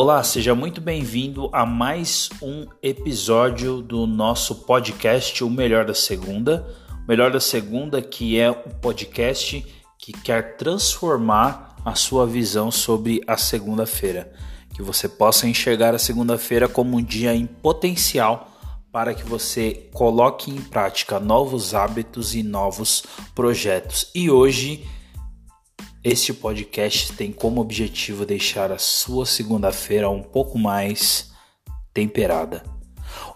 Olá, seja muito bem-vindo a mais um episódio do nosso podcast O Melhor da Segunda. O Melhor da Segunda, que é um podcast que quer transformar a sua visão sobre a segunda-feira. Que você possa enxergar a segunda-feira como um dia em potencial para que você coloque em prática novos hábitos e novos projetos. E hoje este podcast tem como objetivo deixar a sua segunda-feira um pouco mais temperada.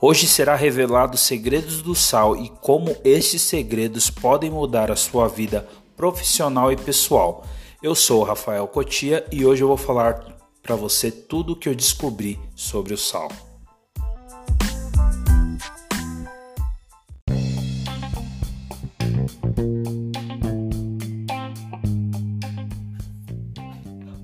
Hoje será revelado os segredos do sal e como estes segredos podem mudar a sua vida profissional e pessoal. Eu sou o Rafael Cotia e hoje eu vou falar para você tudo o que eu descobri sobre o sal.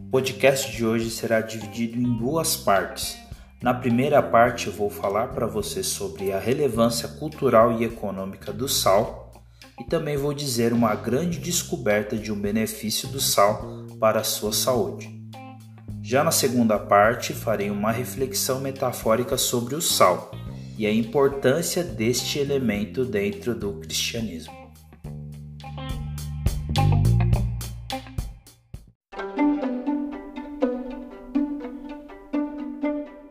O podcast de hoje será dividido em duas partes. Na primeira parte, eu vou falar para você sobre a relevância cultural e econômica do sal e também vou dizer uma grande descoberta de um benefício do sal para a sua saúde. Já na segunda parte, farei uma reflexão metafórica sobre o sal e a importância deste elemento dentro do cristianismo.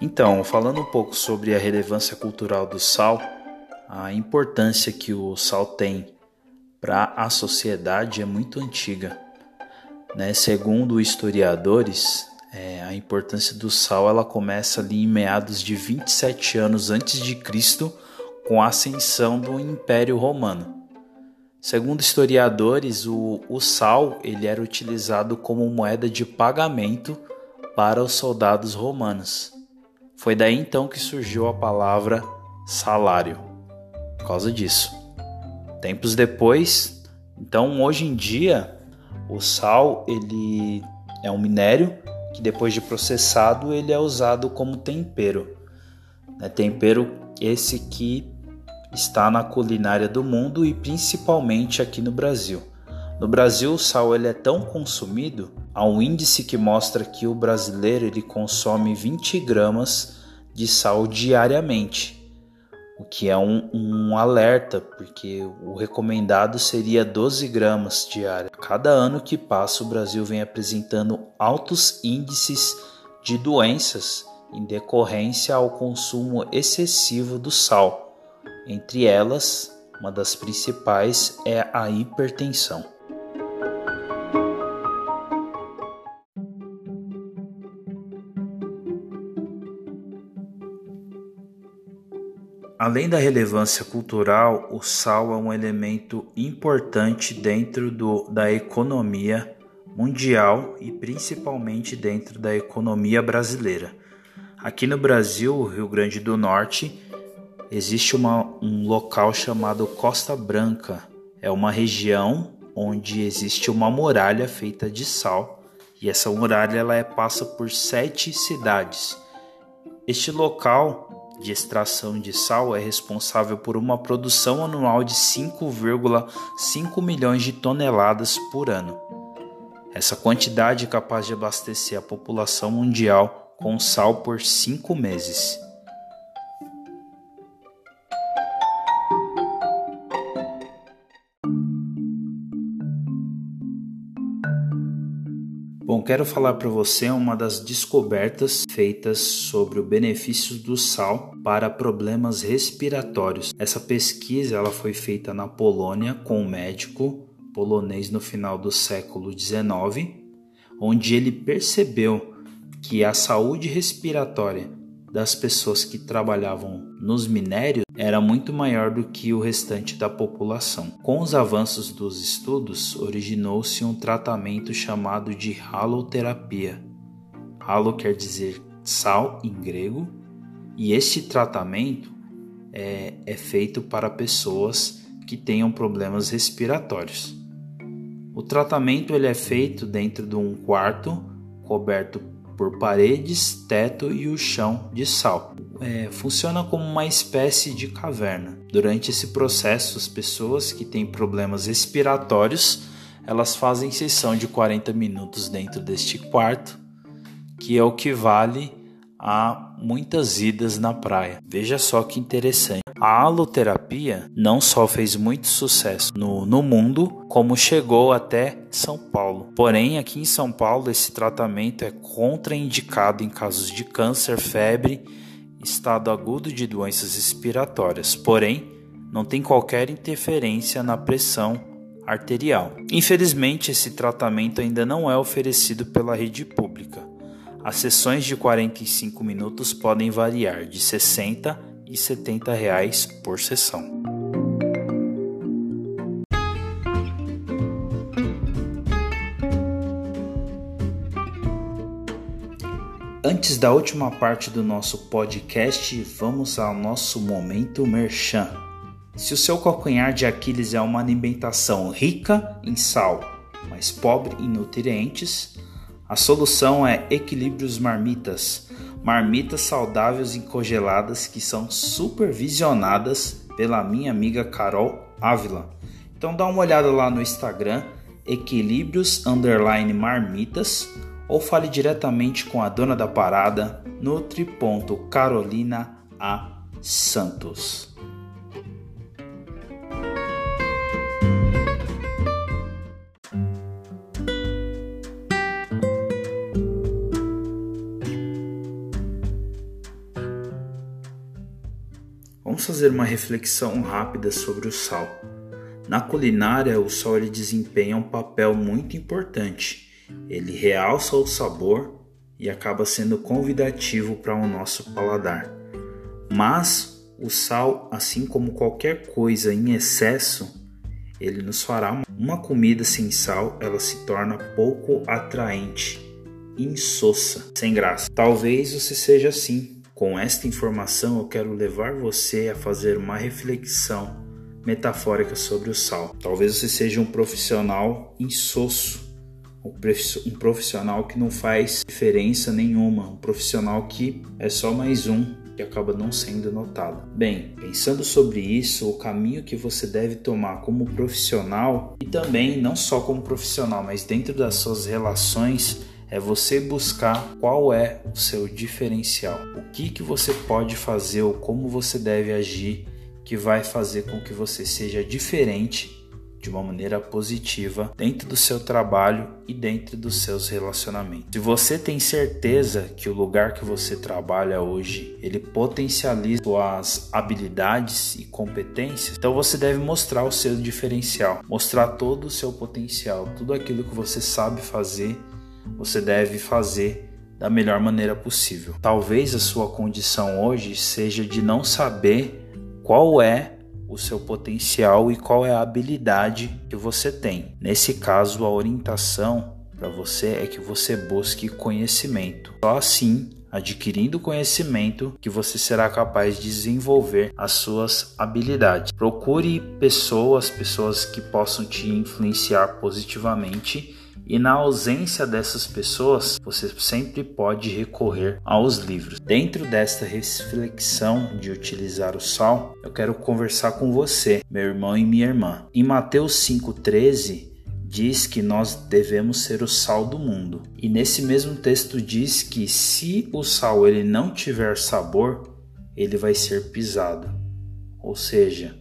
Então, falando um pouco sobre a relevância cultural do sal, a importância que o sal tem para a sociedade é muito antiga. Né? Segundo historiadores, é, a importância do sal ela começa ali em meados de 27 anos antes de Cristo, com a ascensão do Império Romano. Segundo historiadores, o, o sal ele era utilizado como moeda de pagamento para os soldados romanos. Foi daí então que surgiu a palavra salário, por causa disso. Tempos depois, então hoje em dia, o sal ele é um minério que depois de processado ele é usado como tempero. É tempero esse que está na culinária do mundo e principalmente aqui no Brasil. No Brasil, o sal ele é tão consumido, há um índice que mostra que o brasileiro ele consome 20 gramas de sal diariamente, o que é um, um alerta, porque o recomendado seria 12 gramas diária. Cada ano que passa, o Brasil vem apresentando altos índices de doenças em decorrência ao consumo excessivo do sal. Entre elas, uma das principais é a hipertensão. Além da relevância cultural, o sal é um elemento importante dentro do, da economia mundial e principalmente dentro da economia brasileira. Aqui no Brasil, Rio Grande do Norte, existe uma, um local chamado Costa Branca. É uma região onde existe uma muralha feita de sal e essa muralha ela é, passa por sete cidades. Este local de extração de sal é responsável por uma produção anual de 5,5 milhões de toneladas por ano. Essa quantidade é capaz de abastecer a população mundial com sal por cinco meses. Quero falar para você uma das descobertas feitas sobre o benefício do sal para problemas respiratórios. Essa pesquisa ela foi feita na Polônia com um médico polonês no final do século XIX, onde ele percebeu que a saúde respiratória das pessoas que trabalhavam nos minérios era muito maior do que o restante da população. Com os avanços dos estudos, originou-se um tratamento chamado de haloterapia. Halo quer dizer sal em grego, e este tratamento é, é feito para pessoas que tenham problemas respiratórios. O tratamento ele é feito dentro de um quarto coberto por paredes, teto e o chão de sal. É, funciona como uma espécie de caverna. Durante esse processo, as pessoas que têm problemas respiratórios elas fazem sessão de 40 minutos dentro deste quarto, que é o que vale a muitas idas na praia. Veja só que interessante. A haloterapia não só fez muito sucesso no, no mundo, como chegou até São Paulo. Porém, aqui em São Paulo, esse tratamento é contraindicado em casos de câncer, febre, estado agudo de doenças respiratórias. Porém, não tem qualquer interferência na pressão arterial. Infelizmente, esse tratamento ainda não é oferecido pela rede pública. As sessões de 45 minutos podem variar de 60 e 70 reais por sessão. Antes da última parte do nosso podcast, vamos ao nosso momento merchan. Se o seu calcanhar de Aquiles é uma alimentação rica em sal, mas pobre em nutrientes, a solução é Equilíbrios Marmitas, marmitas saudáveis e congeladas que são supervisionadas pela minha amiga Carol Ávila. Então dá uma olhada lá no Instagram, Equilíbrios Underline Marmitas, ou fale diretamente com a dona da parada, Nutri.carolina A. Santos. Fazer uma reflexão rápida sobre o sal. Na culinária, o sal ele desempenha um papel muito importante. Ele realça o sabor e acaba sendo convidativo para o nosso paladar. Mas o sal, assim como qualquer coisa em excesso, ele nos fará uma comida sem sal, ela se torna pouco atraente, insossa, sem graça. Talvez você seja assim com esta informação, eu quero levar você a fazer uma reflexão metafórica sobre o sal. Talvez você seja um profissional insosso, um profissional que não faz diferença nenhuma, um profissional que é só mais um que acaba não sendo notado. Bem, pensando sobre isso, o caminho que você deve tomar como profissional e também não só como profissional, mas dentro das suas relações é você buscar qual é o seu diferencial. O que que você pode fazer ou como você deve agir que vai fazer com que você seja diferente de uma maneira positiva dentro do seu trabalho e dentro dos seus relacionamentos. Se você tem certeza que o lugar que você trabalha hoje, ele potencializa suas habilidades e competências, então você deve mostrar o seu diferencial, mostrar todo o seu potencial, tudo aquilo que você sabe fazer você deve fazer da melhor maneira possível. Talvez a sua condição hoje seja de não saber qual é o seu potencial e qual é a habilidade que você tem. Nesse caso, a orientação para você é que você busque conhecimento. Só assim, adquirindo conhecimento, que você será capaz de desenvolver as suas habilidades. Procure pessoas, pessoas que possam te influenciar positivamente e na ausência dessas pessoas, você sempre pode recorrer aos livros. Dentro desta reflexão de utilizar o sal, eu quero conversar com você, meu irmão e minha irmã. Em Mateus 5,13 diz que nós devemos ser o sal do mundo. E nesse mesmo texto diz que se o sal ele não tiver sabor, ele vai ser pisado. Ou seja,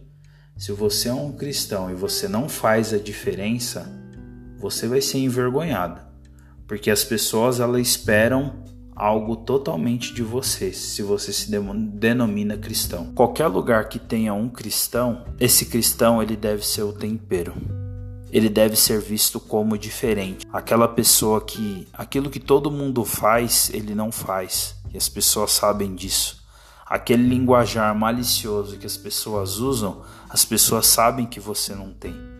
se você é um cristão e você não faz a diferença, você vai ser envergonhado, porque as pessoas elas esperam algo totalmente de você, se você se denomina cristão. Qualquer lugar que tenha um cristão, esse cristão ele deve ser o tempero. Ele deve ser visto como diferente. Aquela pessoa que aquilo que todo mundo faz, ele não faz, e as pessoas sabem disso. Aquele linguajar malicioso que as pessoas usam, as pessoas sabem que você não tem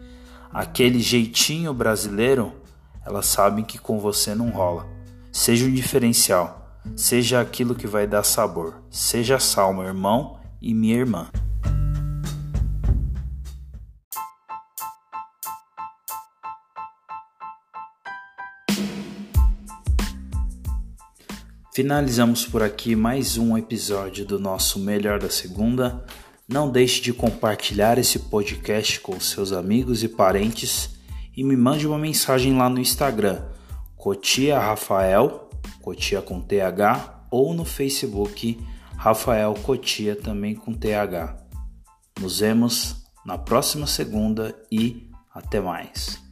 aquele jeitinho brasileiro, elas sabem que com você não rola. Seja um diferencial, seja aquilo que vai dar sabor. Seja sal, meu irmão e minha irmã. Finalizamos por aqui mais um episódio do nosso Melhor da Segunda. Não deixe de compartilhar esse podcast com seus amigos e parentes e me mande uma mensagem lá no Instagram, Cotia Rafael, Cotia com TH, ou no Facebook Rafael Cotia também com TH. Nos vemos na próxima segunda e até mais.